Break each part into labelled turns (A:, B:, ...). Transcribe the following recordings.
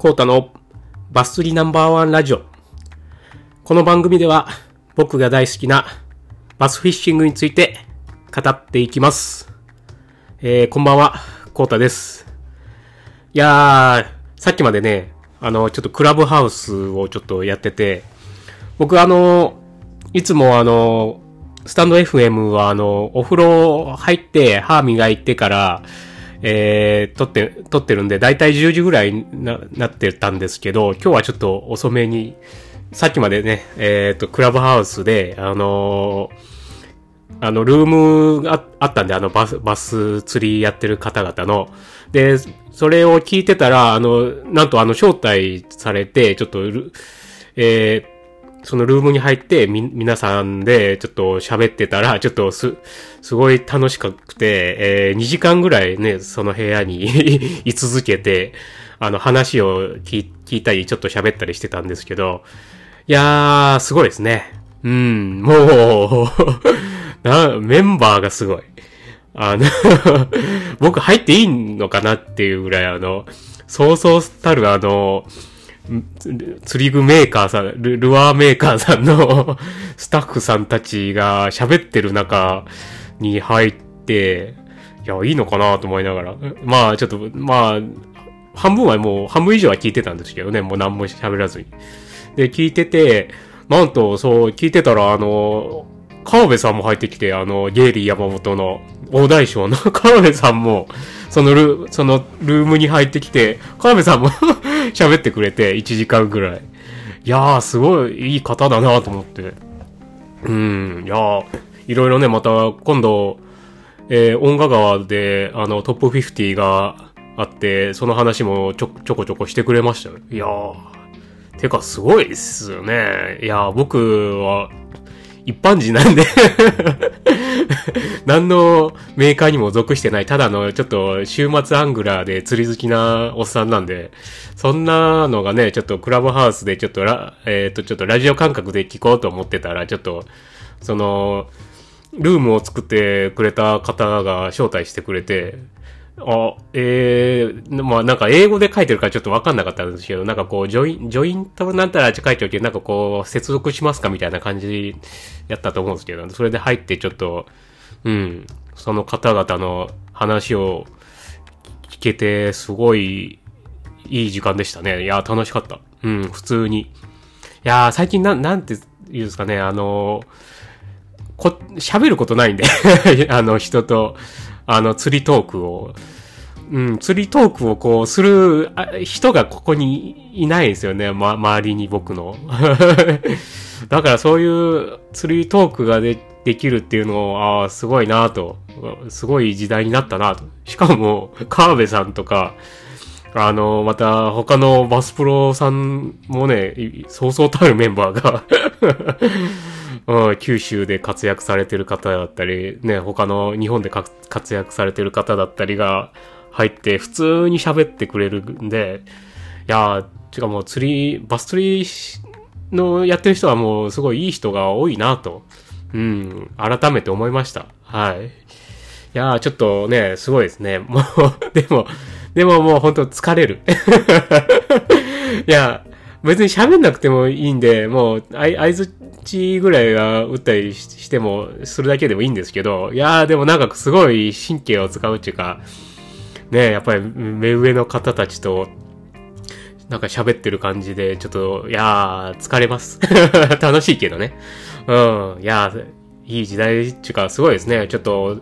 A: コータのバス釣りナンバーワンラジオ。この番組では僕が大好きなバスフィッシングについて語っていきます。えー、こんばんは、コータです。いやー、さっきまでね、あの、ちょっとクラブハウスをちょっとやってて、僕あの、いつもあの、スタンド FM はあの、お風呂入って歯磨いてから、えー、撮って、撮ってるんで、だいたい10時ぐらいななってたんですけど、今日はちょっと遅めに、さっきまでね、えっ、と、クラブハウスで、あのーあの、ルームがあったんで、あの、バス、バス釣りやってる方々の。で、それを聞いてたら、あの、なんとあの、招待されて、ちょっと、えーそのルームに入って、み、皆さんでちょっと喋ってたら、ちょっとす、すごい楽しくて、えー、2時間ぐらいね、その部屋に 居続けて、あの、話を聞いたり、ちょっと喋ったりしてたんですけど、いやー、すごいですね。うん、もう、な、メンバーがすごい。あの、僕入っていいのかなっていうぐらい、あの、そうそうたるあの、釣り具メーカーさん、ルルアーメーカーさんの スタッフさんたちが喋ってる中に入って、いや、いいのかなと思いながら。まあ、ちょっと、まあ、半分はもう、半分以上は聞いてたんですけどね、もう何も喋らずに。で、聞いてて、なんと、そう、聞いてたら、あの、川辺さんも入ってきて、あの、ゲイリー山本の大大将の 川辺さんも、そのル、そのルームに入ってきて、川辺さんも 喋ってくれて、1時間ぐらい。いやー、すごいいい方だなと思って。うん、いやー、いろいろね、また今度、えー、音楽川で、あの、トップ50があって、その話もちょ、ちょこちょこしてくれましたよ。いやー、てかすごいっすよね。いやー、僕は、一般人なんで 何のメーカーにも属してない、ただのちょっと週末アングラーで釣り好きなおっさんなんで、そんなのがね、ちょっとクラブハウスでちょっとラ、えっ、と、ちょっとラジオ感覚で聞こうと思ってたら、ちょっと、その、ルームを作ってくれた方が招待してくれて、あ、えー、まあなんか英語で書いてるからちょっとわかんなかったんですけど、なんかこう、 join、join となんたらって書いておいて、なんかこう、接続しますかみたいな感じやったと思うんですけど、それで入ってちょっと、うん、その方々の話を聞けて、すごいいい時間でしたね。いや、楽しかった。うん、普通に。いや、最近なん、なんて言うんですかね、あの、こ、喋ることないんで、あの、人と、あの、釣りトークを、うん、釣りトークをこう、する人がここにいないんですよね、ま、周りに僕の。だからそういう釣りトークがでできるっていうのを、ああ、すごいなと。すごい時代になったなと。しかも、川辺さんとか、あの、また他のバスプロさんもね、そうそうたるメンバーが うん、九州で活躍されてる方だったり、ね、他の日本で活躍されてる方だったりが入って普通に喋ってくれるんで、いやー、てかもう釣り、バス釣りのやってる人はもうすごいいい人が多いなと、うん、改めて思いました。はい。いやー、ちょっとね、すごいですね。もう、でも、でももう本当疲れる。いや、別に喋んなくてもいいんで、もう、合図値ぐらいは打ったりしても、するだけでもいいんですけど、いやーでもなんかすごい神経を使うっていうか、ねやっぱり目上の方たちと、なんか喋ってる感じで、ちょっと、いやー、疲れます。楽しいけどね。うん、いやー、いい時代っていうか、すごいですね。ちょっと、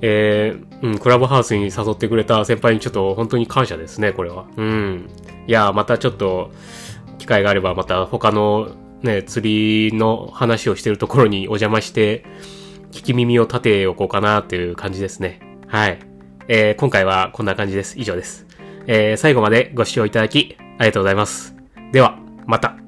A: えー、うん、クラブハウスに誘ってくれた先輩にちょっと本当に感謝ですね、これは。うん。いやー、またちょっと、機会があればまた他のね、釣りの話をしてるところにお邪魔して、聞き耳を立ておこうかなっていう感じですね。はい。えー、今回はこんな感じです。以上です。えー、最後までご視聴いただき、ありがとうございます。では、また。